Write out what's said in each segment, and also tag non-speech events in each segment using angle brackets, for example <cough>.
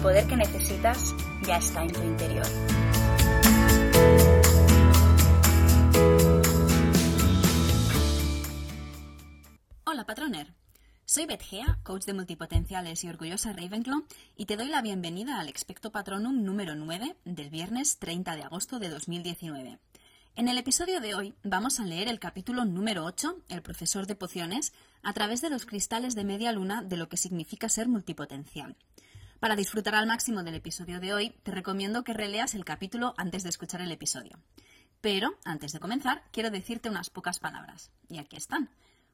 poder que necesitas ya está en tu interior. Hola, patroner. Soy Beth Gea, coach de multipotenciales y orgullosa Ravenclaw, y te doy la bienvenida al Expecto Patronum número 9 del viernes 30 de agosto de 2019. En el episodio de hoy vamos a leer el capítulo número 8, El profesor de pociones, a través de los cristales de media luna de lo que significa ser multipotencial. Para disfrutar al máximo del episodio de hoy, te recomiendo que releas el capítulo antes de escuchar el episodio. Pero, antes de comenzar, quiero decirte unas pocas palabras. Y aquí están.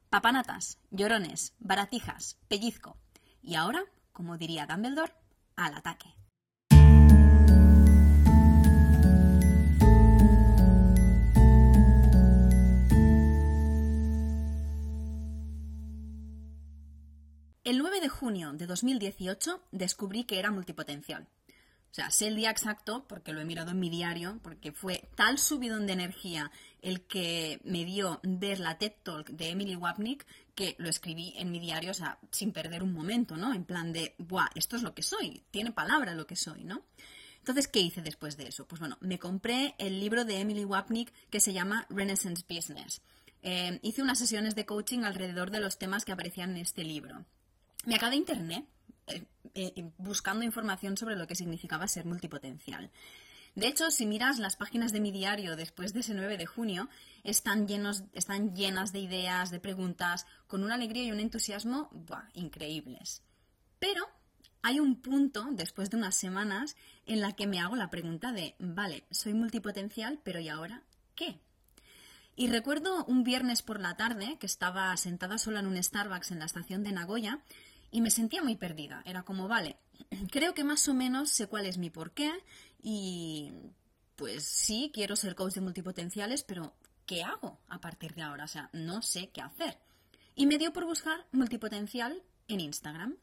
Papanatas, llorones, baratijas, pellizco. Y ahora, como diría Dumbledore, al ataque. El 9 de junio de 2018 descubrí que era multipotencial. O sea, sé el día exacto porque lo he mirado en mi diario, porque fue tal subidón de energía el que me dio ver la TED Talk de Emily Wapnick que lo escribí en mi diario, o sea, sin perder un momento, ¿no? En plan de, ¡buah! Esto es lo que soy, tiene palabra lo que soy, ¿no? Entonces, ¿qué hice después de eso? Pues bueno, me compré el libro de Emily Wapnick que se llama Renaissance Business. Eh, hice unas sesiones de coaching alrededor de los temas que aparecían en este libro. Me acabé de internet eh, eh, buscando información sobre lo que significaba ser multipotencial. De hecho, si miras las páginas de mi diario después de ese 9 de junio, están, llenos, están llenas de ideas, de preguntas, con una alegría y un entusiasmo increíbles. Pero hay un punto, después de unas semanas, en la que me hago la pregunta de, vale, soy multipotencial, pero ¿y ahora qué? Y recuerdo un viernes por la tarde que estaba sentada sola en un Starbucks en la estación de Nagoya y me sentía muy perdida. Era como, vale, <clears throat> creo que más o menos sé cuál es mi porqué y pues sí, quiero ser coach de multipotenciales, pero ¿qué hago a partir de ahora? O sea, no sé qué hacer. Y me dio por buscar multipotencial en Instagram.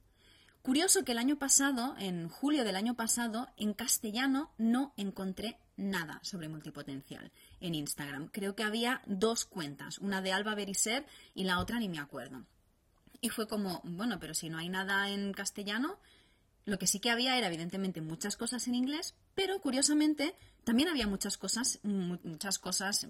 Curioso que el año pasado, en julio del año pasado, en castellano no encontré nada sobre multipotencial en Instagram. Creo que había dos cuentas, una de Alba Beriser y la otra ni me acuerdo. Y fue como, bueno, pero si no hay nada en castellano, lo que sí que había era evidentemente muchas cosas en inglés, pero curiosamente también había muchas cosas, muchas cosas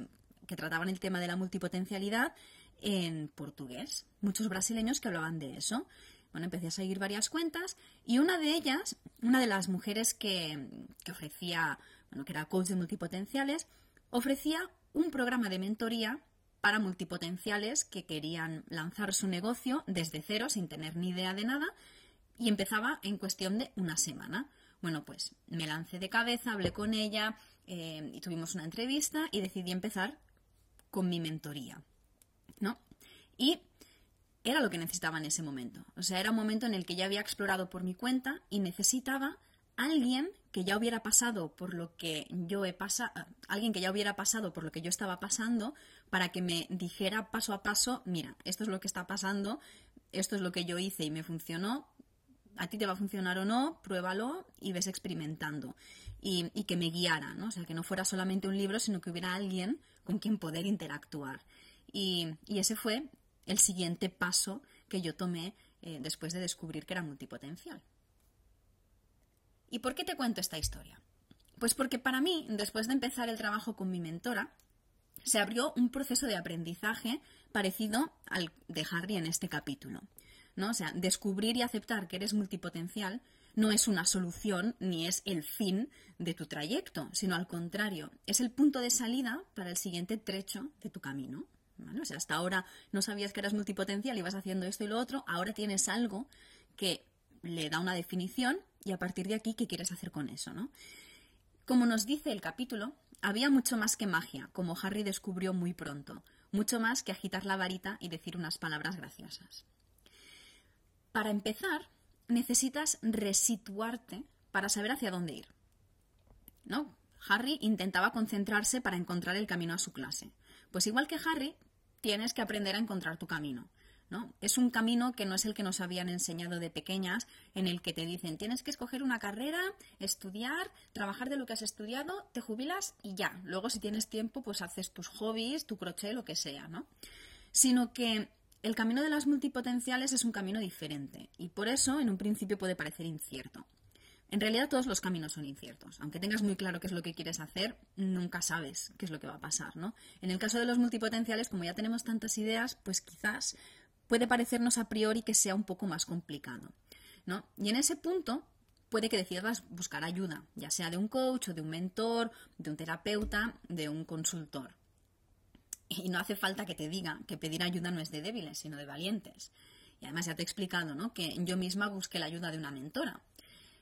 que trataban el tema de la multipotencialidad en portugués. Muchos brasileños que hablaban de eso. Bueno, empecé a seguir varias cuentas y una de ellas, una de las mujeres que, que ofrecía, bueno, que era coach de multipotenciales, ofrecía un programa de mentoría para multipotenciales que querían lanzar su negocio desde cero, sin tener ni idea de nada, y empezaba en cuestión de una semana. Bueno, pues me lancé de cabeza, hablé con ella eh, y tuvimos una entrevista y decidí empezar con mi mentoría. ¿No? Y era lo que necesitaba en ese momento. O sea, era un momento en el que ya había explorado por mi cuenta y necesitaba alguien que ya hubiera pasado por lo que yo he pasado, alguien que ya hubiera pasado por lo que yo estaba pasando, para que me dijera paso a paso, mira, esto es lo que está pasando, esto es lo que yo hice y me funcionó, a ti te va a funcionar o no, pruébalo y ves experimentando. Y, que me guiara, ¿no? O sea, que no fuera solamente un libro, sino que hubiera alguien con quien poder interactuar. Y, ese fue el siguiente paso que yo tomé eh, después de descubrir que era multipotencial. ¿Y por qué te cuento esta historia? Pues porque para mí, después de empezar el trabajo con mi mentora, se abrió un proceso de aprendizaje parecido al de Harry en este capítulo. ¿no? O sea, descubrir y aceptar que eres multipotencial no es una solución ni es el fin de tu trayecto, sino al contrario, es el punto de salida para el siguiente trecho de tu camino. O sea, hasta ahora no sabías que eras multipotencial y vas haciendo esto y lo otro, ahora tienes algo que le da una definición y a partir de aquí, ¿qué quieres hacer con eso? ¿no? Como nos dice el capítulo, había mucho más que magia, como Harry descubrió muy pronto, mucho más que agitar la varita y decir unas palabras graciosas. Para empezar, necesitas resituarte para saber hacia dónde ir. ¿No? Harry intentaba concentrarse para encontrar el camino a su clase. Pues igual que Harry, tienes que aprender a encontrar tu camino. Es un camino que no es el que nos habían enseñado de pequeñas, en el que te dicen tienes que escoger una carrera, estudiar, trabajar de lo que has estudiado, te jubilas y ya. Luego, si tienes tiempo, pues haces tus hobbies, tu crochet, lo que sea, ¿no? Sino que el camino de las multipotenciales es un camino diferente y por eso en un principio puede parecer incierto. En realidad todos los caminos son inciertos. Aunque tengas muy claro qué es lo que quieres hacer, nunca sabes qué es lo que va a pasar, ¿no? En el caso de los multipotenciales, como ya tenemos tantas ideas, pues quizás puede parecernos a priori que sea un poco más complicado, ¿no? Y en ese punto puede que decidas buscar ayuda, ya sea de un coach o de un mentor, de un terapeuta, de un consultor. Y no hace falta que te diga que pedir ayuda no es de débiles, sino de valientes. Y además ya te he explicado, ¿no? Que yo misma busqué la ayuda de una mentora.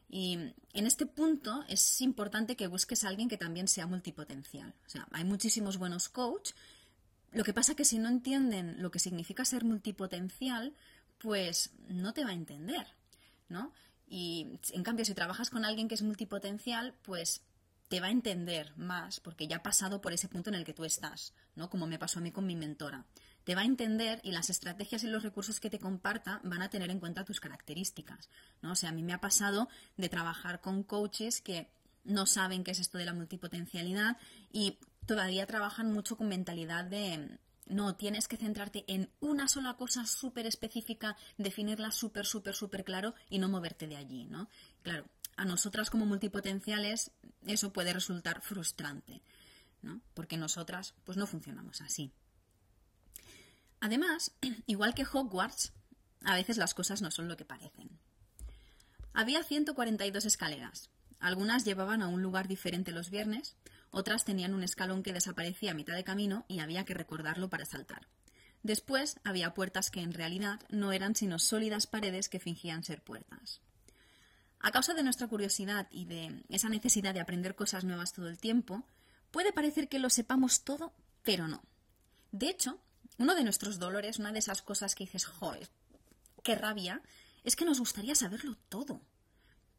Y en este punto es importante que busques a alguien que también sea multipotencial. O sea, hay muchísimos buenos coach. Lo que pasa que si no entienden lo que significa ser multipotencial, pues no te va a entender, ¿no? Y en cambio, si trabajas con alguien que es multipotencial, pues te va a entender más porque ya ha pasado por ese punto en el que tú estás, ¿no? Como me pasó a mí con mi mentora. Te va a entender y las estrategias y los recursos que te comparta van a tener en cuenta tus características, ¿no? O sea, a mí me ha pasado de trabajar con coaches que no saben qué es esto de la multipotencialidad y todavía trabajan mucho con mentalidad de no, tienes que centrarte en una sola cosa súper específica, definirla súper, súper, súper claro y no moverte de allí, ¿no? Claro, a nosotras como multipotenciales eso puede resultar frustrante, ¿no? Porque nosotras pues no funcionamos así. Además, <clears throat> igual que Hogwarts, a veces las cosas no son lo que parecen. Había 142 escaleras. Algunas llevaban a un lugar diferente los viernes, otras tenían un escalón que desaparecía a mitad de camino y había que recordarlo para saltar. Después había puertas que en realidad no eran sino sólidas paredes que fingían ser puertas. A causa de nuestra curiosidad y de esa necesidad de aprender cosas nuevas todo el tiempo, puede parecer que lo sepamos todo, pero no. De hecho, uno de nuestros dolores, una de esas cosas que dices, joder, qué rabia, es que nos gustaría saberlo todo.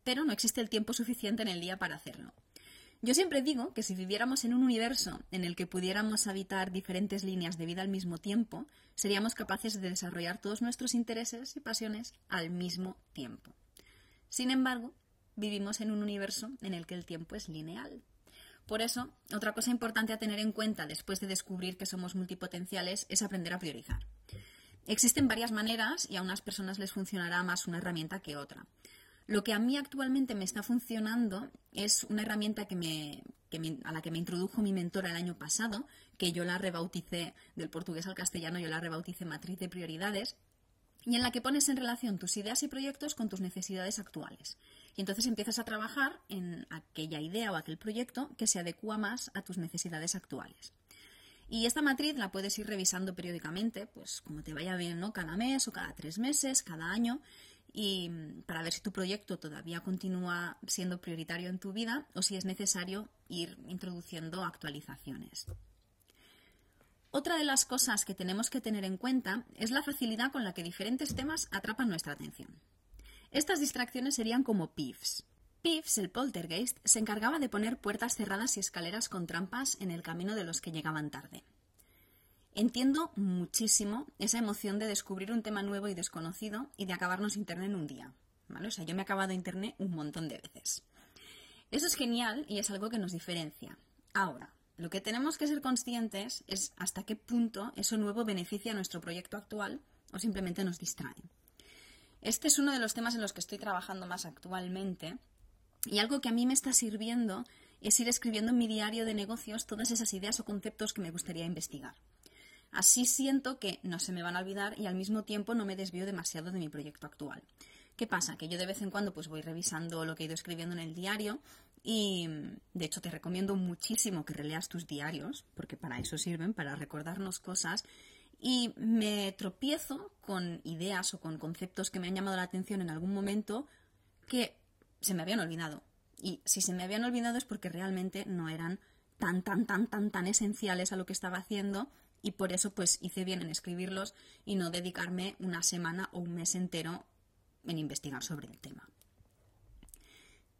Pero no existe el tiempo suficiente en el día para hacerlo. Yo siempre digo que si viviéramos en un universo en el que pudiéramos habitar diferentes líneas de vida al mismo tiempo, seríamos capaces de desarrollar todos nuestros intereses y pasiones al mismo tiempo. Sin embargo, vivimos en un universo en el que el tiempo es lineal. Por eso, otra cosa importante a tener en cuenta después de descubrir que somos multipotenciales es aprender a priorizar. Existen varias maneras y a unas personas les funcionará más una herramienta que otra. Lo que a mí actualmente me está funcionando es una herramienta que me, a la que me introdujo mi mentora el año pasado, que yo la rebauticé del portugués al castellano, yo la rebauticé matriz de prioridades, y en la que pones en relación tus ideas y proyectos con tus necesidades actuales. Y entonces empiezas a trabajar en aquella idea o aquel proyecto que se adecua más a tus necesidades actuales. Y esta matriz la puedes ir revisando periódicamente, pues como te vaya bien, ¿no? Cada mes o cada tres meses, cada año, y para ver si tu proyecto todavía continúa siendo prioritario en tu vida o si es necesario ir introduciendo actualizaciones. Otra de las cosas que tenemos que tener en cuenta es la facilidad con la que diferentes temas atrapan nuestra atención. Estas distracciones serían como PIFs. PIFs, el poltergeist, se encargaba de poner puertas cerradas y escaleras con trampas en el camino de los que llegaban tarde. Entiendo muchísimo esa emoción de descubrir un tema nuevo y desconocido y de acabarnos Internet en un día. O sea, yo me he acabado Internet un montón de veces. Eso es genial y es algo que nos diferencia. Ahora, lo que tenemos que ser conscientes es hasta qué punto eso nuevo beneficia a nuestro proyecto actual o simplemente nos distrae. Este es uno de los temas en los que estoy trabajando más actualmente y algo que a mí me está sirviendo es ir escribiendo en mi diario de negocios todas esas ideas o conceptos que me gustaría investigar. Así siento que no se me van a olvidar y al mismo tiempo no me desvío demasiado de mi proyecto actual. ¿Qué pasa? Que yo de vez en cuando pues voy revisando lo que he ido escribiendo en el diario y de hecho te recomiendo muchísimo que releas tus diarios, porque para eso sirven, para recordarnos cosas. Y me tropiezo con ideas o con conceptos que me han llamado la atención en algún momento que se me habían olvidado. Y si se me habían olvidado es porque realmente no eran tan, tan, tan, tan, tan esenciales a lo que estaba haciendo y por eso pues hice bien en escribirlos y no dedicarme una semana o un mes entero en investigar sobre el tema.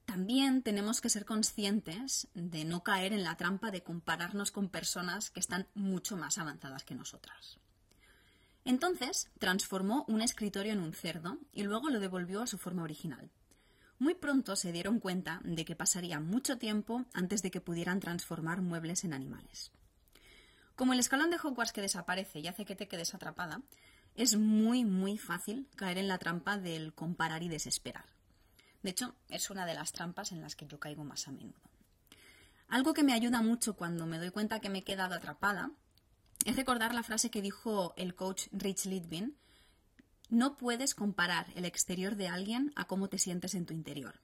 También tenemos que ser conscientes de no caer en la trampa de compararnos con personas que están mucho más avanzadas que nosotras. Entonces transformó un escritorio en un cerdo y luego lo devolvió a su forma original. Muy pronto se dieron cuenta de que pasaría mucho tiempo antes de que pudieran transformar muebles en animales. Como el escalón de Hogwarts que desaparece y hace que te quedes atrapada, es muy, muy fácil caer en la trampa del comparar y desesperar. De hecho, es una de las trampas en las que yo caigo más a menudo. Algo que me ayuda mucho cuando me doy cuenta que me he quedado atrapada es recordar la frase que dijo el coach Rich Litvin, no puedes comparar el exterior de alguien a cómo te sientes en tu interior.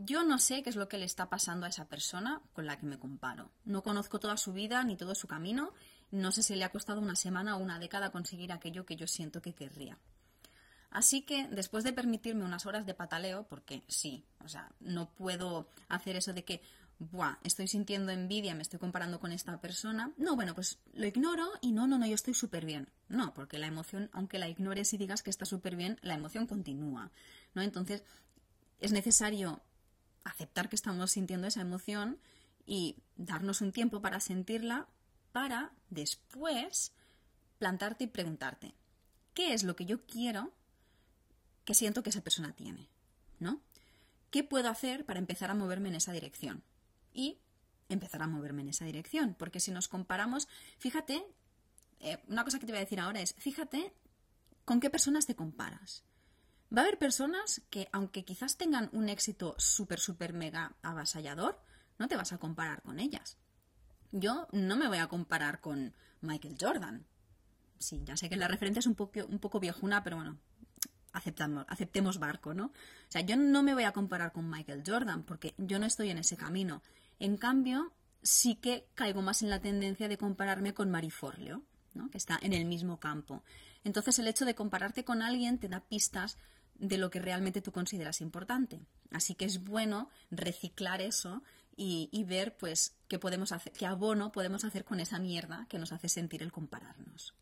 Yo no sé qué es lo que le está pasando a esa persona con la que me comparo. No conozco toda su vida ni todo su camino. No sé si le ha costado una semana o una década conseguir aquello que yo siento que querría. Así que después de permitirme unas horas de pataleo, porque sí, o sea, no puedo hacer eso de que, buah, estoy sintiendo envidia, me estoy comparando con esta persona. No, bueno, pues lo ignoro y no, no, no, yo estoy súper bien. No, porque la emoción, aunque la ignores y digas que está súper bien, la emoción continúa, ¿no? Entonces, es necesario aceptar que estamos sintiendo esa emoción y darnos un tiempo para sentirla para después plantarte y preguntarte, ¿qué es lo que yo quiero que siento que esa persona tiene? ¿No? ¿Qué puedo hacer para empezar a moverme en esa dirección? Y empezar a moverme en esa dirección, porque si nos comparamos, fíjate, eh, una cosa que te voy a decir ahora es, fíjate con qué personas te comparas. Va a haber personas que, aunque quizás tengan un éxito súper, súper mega avasallador, no te vas a comparar con ellas. Yo no me voy a comparar con Michael Jordan. Sí, ya sé que la referencia es un poco, un poco viejuna, pero bueno, aceptamos, aceptemos barco, ¿no? O sea, yo no me voy a comparar con Michael Jordan porque yo no estoy en ese camino. En cambio, sí que caigo más en la tendencia de compararme con Mariforleo, ¿no? que está en el mismo campo. Entonces, el hecho de compararte con alguien te da pistas de lo que realmente tú consideras importante. Así que es bueno reciclar eso y, ver pues qué podemos hacer, qué abono podemos hacer con esa mierda que nos hace sentir el compararnos.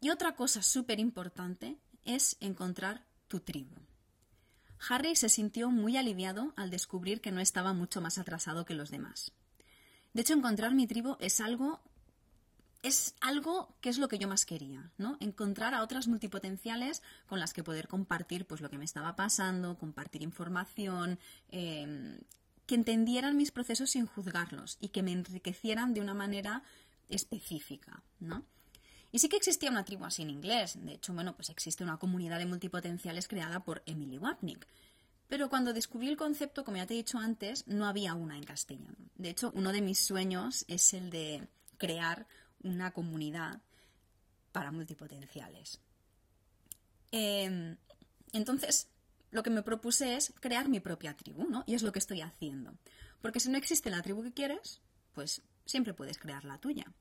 Y otra cosa súper importante es encontrar tu tribu. Harry se sintió muy aliviado al descubrir que no estaba mucho más atrasado que los demás. De hecho, encontrar mi tribu es algo es algo que es lo que yo más quería, ¿no? Encontrar a otras multipotenciales con las que poder compartir pues lo que me estaba pasando, compartir información, em, que entendieran mis procesos sin juzgarlos y que me enriquecieran de una manera específica, ¿no? Y sí que existía una tribu así en inglés. De hecho, bueno, pues existe una comunidad de multipotenciales creada por Emily Wapnick. Pero cuando descubrí el concepto, como ya te he dicho antes, no había una en castellano. De hecho, uno de mis sueños es el de crear una comunidad para multipotenciales. Em, entonces, lo que me propuse es crear mi propia tribu, ¿no? Y es lo que estoy haciendo. Porque si no existe la tribu que quieres, pues siempre puedes crear la tuya.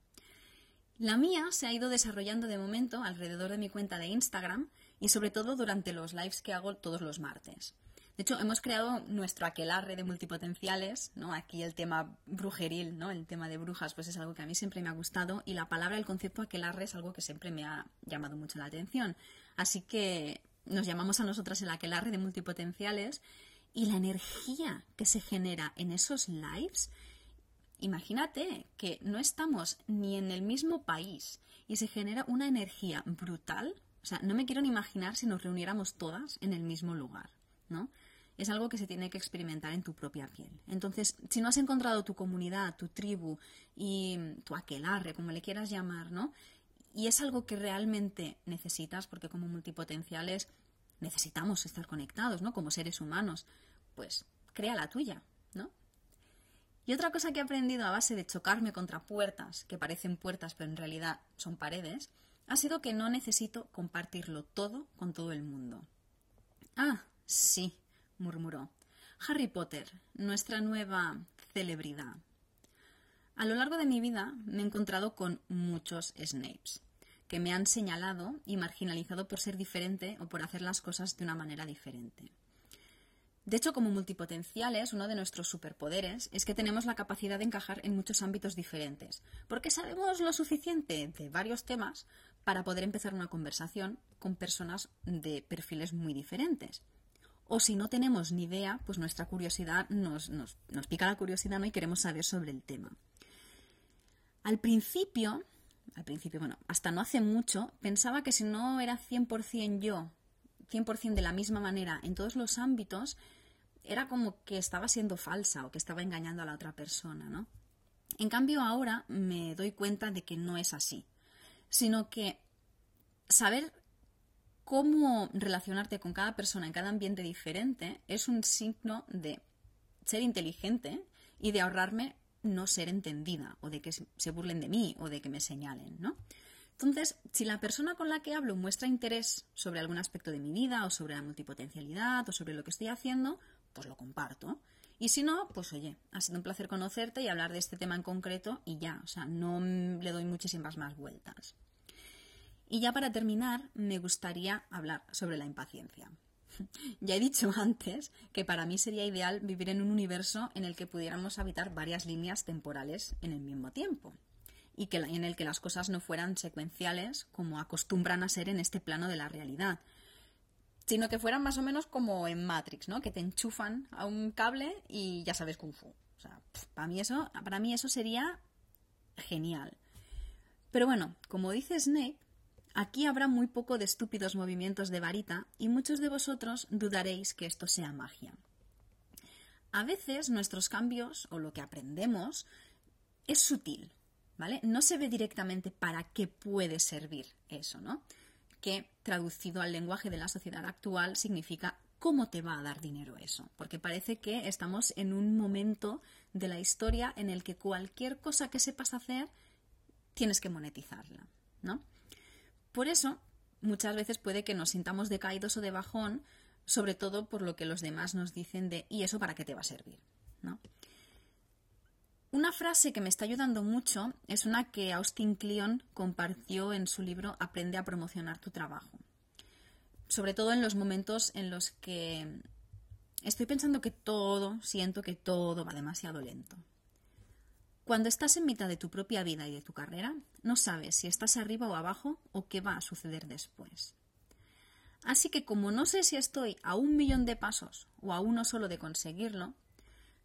La mía se ha ido desarrollando de momento alrededor de mi cuenta de Instagram y sobre todo durante los lives que hago todos los martes. De hecho, hemos creado nuestro aquelarre de multipotenciales, ¿no? Aquí el tema brujeril, ¿no? El tema de brujas, pues es algo que a mí siempre me ha gustado y la palabra, el concepto aquelarre es algo que siempre me ha llamado mucho la atención. Así que nos llamamos a nosotras el aquelarre de multipotenciales y la energía que se genera en esos lives, imagínate que no estamos ni en el mismo país y se genera una energía brutal. O sea, no me quiero ni imaginar si nos reuniéramos todas en el mismo lugar, ¿no? Es algo que se tiene que experimentar en tu propia piel. Entonces, si no has encontrado tu comunidad, tu tribu y tu aquelarre, como le quieras llamar, ¿no? Y es algo que realmente necesitas, porque como multipotenciales necesitamos estar conectados, ¿no? Como seres humanos, pues crea la tuya, ¿no? Y otra cosa que he aprendido a base de chocarme contra puertas, que parecen puertas pero en realidad son paredes, ha sido que no necesito compartirlo todo con todo el mundo. Ah, sí, murmuró. Harry Potter, nuestra nueva celebridad. A lo largo de mi vida me he encontrado con muchos Snapes, que me han señalado y marginalizado por ser diferente o por hacer las cosas de una manera diferente. De hecho, como multipotenciales, uno de nuestros superpoderes es que tenemos la capacidad de encajar en muchos ámbitos diferentes, porque sabemos lo suficiente de varios temas para poder empezar una conversación con personas de perfiles muy diferentes o si no tenemos ni idea, pues nuestra curiosidad nos, nos, pica la curiosidad ¿no? y queremos saber sobre el tema. Al principio, al principio, bueno, hasta no hace mucho, pensaba que si no era 100% yo, 100% de la misma manera en todos los ámbitos, era como que estaba siendo falsa o que estaba engañando a la otra persona, ¿no? En cambio, ahora me doy cuenta de que no es así. sino que saber cómo relacionarte con cada persona en cada ambiente diferente es un signo de ser inteligente y de ahorrarme no ser entendida o de que se burlen de mí o de que me señalen, ¿no? Entonces, si la persona con la que hablo muestra interés sobre algún aspecto de mi vida o sobre la multipotencialidad o sobre lo que estoy haciendo, pues lo comparto. Y si no, pues oye, ha sido un placer conocerte y hablar de este tema en concreto y ya, o sea, no le doy muchísimas más vueltas. Y ya para terminar, me gustaría hablar sobre la impaciencia. <laughs> Ya he dicho <laughs> antes que para mí sería ideal vivir en un universo en el que pudiéramos habitar varias líneas temporales en el mismo tiempo y que, en el que las cosas no fueran secuenciales como acostumbran a ser en este plano de la realidad, sino que fueran más o menos como en Matrix, ¿no? Que te enchufan a un cable y ya sabes kung fu. O sea, para mí eso, para mí eso sería genial. Pero bueno, como dice Snape, aquí habrá muy poco de estúpidos movimientos de varita y muchos de vosotros dudaréis que esto sea magia. A veces nuestros cambios o lo que aprendemos es sutil, ¿vale? No se ve directamente para qué puede servir eso, ¿no? Que traducido al lenguaje de la sociedad actual significa cómo te va a dar dinero eso, porque parece que estamos en un momento de la historia en el que cualquier cosa que sepas hacer tienes que monetizarla, ¿no? Por eso, muchas veces puede que nos sintamos decaídos o de bajón, sobre todo por lo que los demás nos dicen de ¿y eso para qué te va a servir? ¿no? Una frase que me está ayudando mucho es una que Austin Kleon compartió en su libro Aprende a promocionar tu trabajo. Sobre todo en los momentos en los que estoy pensando que todo, siento que todo va demasiado lento. Cuando estás en mitad de tu propia vida y de tu carrera, no sabes si estás arriba o abajo o qué va a suceder después. Así que como no sé si estoy a un millón de pasos o a uno solo de conseguirlo,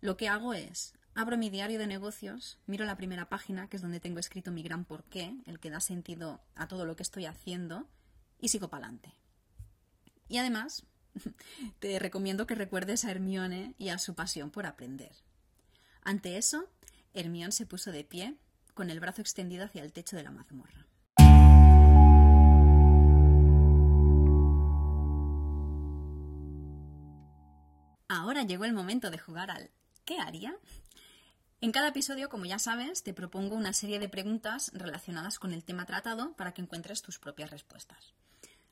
lo que hago es Abro mi diario de negocios, miro la primera página, que es donde tengo escrito mi gran porqué, el que da sentido a todo lo que estoy haciendo, y sigo para adelante. Y además, <laughs> te recomiendo que recuerdes a Hermione y a su pasión por aprender. Ante eso, Hermione se puso de pie, con el brazo extendido hacia el techo de la mazmorra. Ahora llegó el momento de jugar al ¿qué haría? En cada episodio, como ya sabes, te propongo una serie de preguntas relacionadas con el tema tratado para que encuentres tus propias respuestas.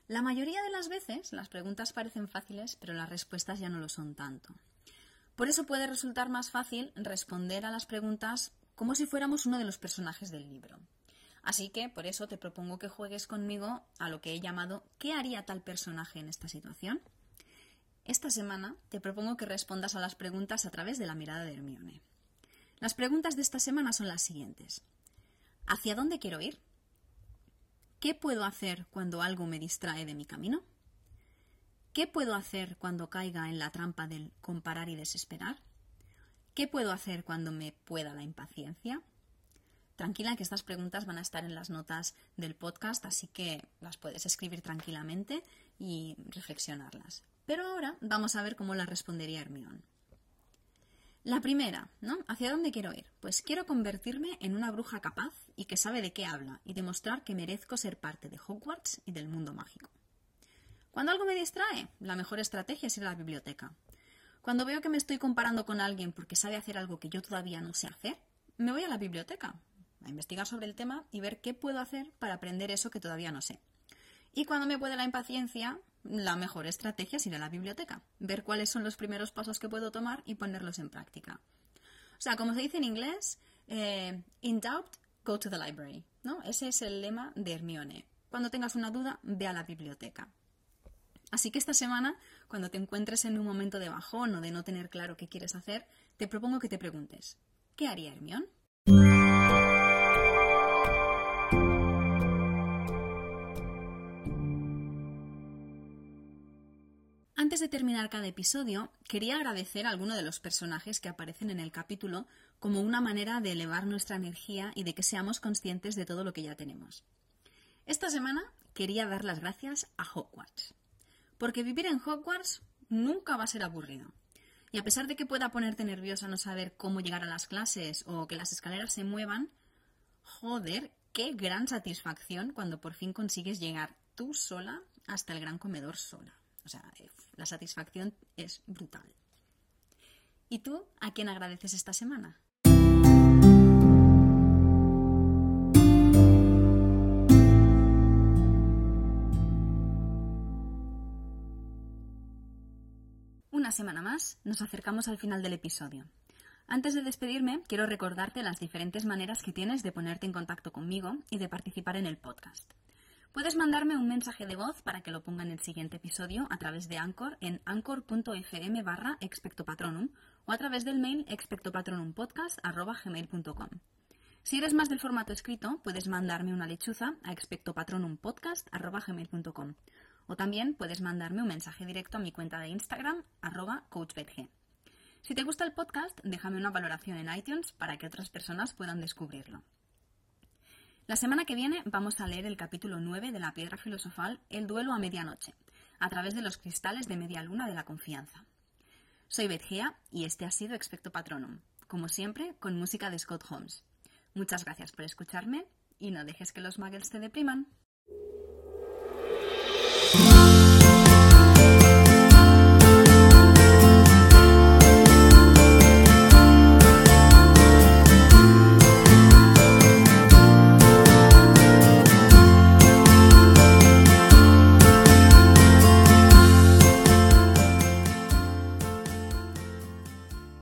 La mayoría de las veces las preguntas parecen fáciles, pero las respuestas ya no lo son tanto. Por eso puede resultar más fácil responder a las preguntas como si fuéramos uno de los personajes del libro. Así que por eso te propongo que juegues conmigo a lo que he llamado ¿qué haría tal personaje en esta situación? Esta semana te propongo que respondas a las preguntas a través de la mirada de Hermione. Las preguntas de esta semana son las siguientes. ¿Hacia dónde quiero ir? ¿Qué puedo hacer cuando algo me distrae de mi camino? ¿Qué puedo hacer cuando caiga en la trampa del comparar y desesperar? ¿Qué puedo hacer cuando me pueda la impaciencia? Tranquila que estas preguntas van a estar en las notas del podcast, así que las puedes escribir tranquilamente y reflexionarlas. Pero ahora vamos a ver cómo las respondería Hermione. La primera, ¿no? ¿Hacia dónde quiero ir? Pues quiero convertirme en una bruja capaz y que sabe de qué habla y demostrar que merezco ser parte de Hogwarts y del mundo mágico. Cuando algo me distrae, la mejor estrategia es ir a la biblioteca. Cuando veo que me estoy comparando con alguien porque sabe hacer algo que yo todavía no sé hacer, me voy a la biblioteca a investigar sobre el tema y ver qué puedo hacer para aprender eso que todavía no sé. Y cuando me puede la impaciencia, la mejor estrategia es ir a la biblioteca, ver cuáles son los primeros pasos que puedo tomar y ponerlos en práctica. O sea, como se dice en inglés, eh, in doubt, go to the library. ¿no? Ese es el lema de Hermione. Cuando tengas una duda, ve a la biblioteca. Así que esta semana, cuando te encuentres en un momento de bajón o de no tener claro qué quieres hacer, te propongo que te preguntes, ¿qué haría Hermione? Antes de terminar cada episodio, quería agradecer a alguno de los personajes que aparecen en el capítulo como una manera de elevar nuestra energía y de que seamos conscientes de todo lo que ya tenemos. Esta semana quería dar las gracias a Hogwarts, porque vivir en Hogwarts nunca va a ser aburrido. Y a pesar de que pueda ponerte nerviosa no saber cómo llegar a las clases o que las escaleras se muevan, joder, qué gran satisfacción cuando por fin consigues llegar tú sola hasta el gran comedor sola. O sea, eh, la satisfacción es brutal. ¿Y tú a quién agradeces esta semana? Una semana más, nos acercamos al final del episodio. Antes de despedirme, quiero recordarte las diferentes maneras que tienes de ponerte en contacto conmigo y de participar en el podcast. Puedes mandarme un mensaje de voz para que lo ponga en el siguiente episodio a través de Anchor en anchor.fm barra expectopatronum o a través del mail expectopatronumpodcast.gmail.com. Si eres más del formato escrito, puedes mandarme una lechuza a expectopatronumpodcast.gmail.com o también puedes mandarme un mensaje directo a mi cuenta de Instagram, arroba coachbetg. Si te gusta el podcast, déjame una valoración en iTunes para que otras personas puedan descubrirlo. La semana que viene vamos a leer el capítulo 9 de la piedra filosofal El duelo a medianoche, a través de los cristales de media luna de la confianza. Soy Betgea y este ha sido Expecto Patronum, como siempre con música de Scott Holmes. Muchas gracias por escucharme y no dejes que los muggles te depriman. Bye.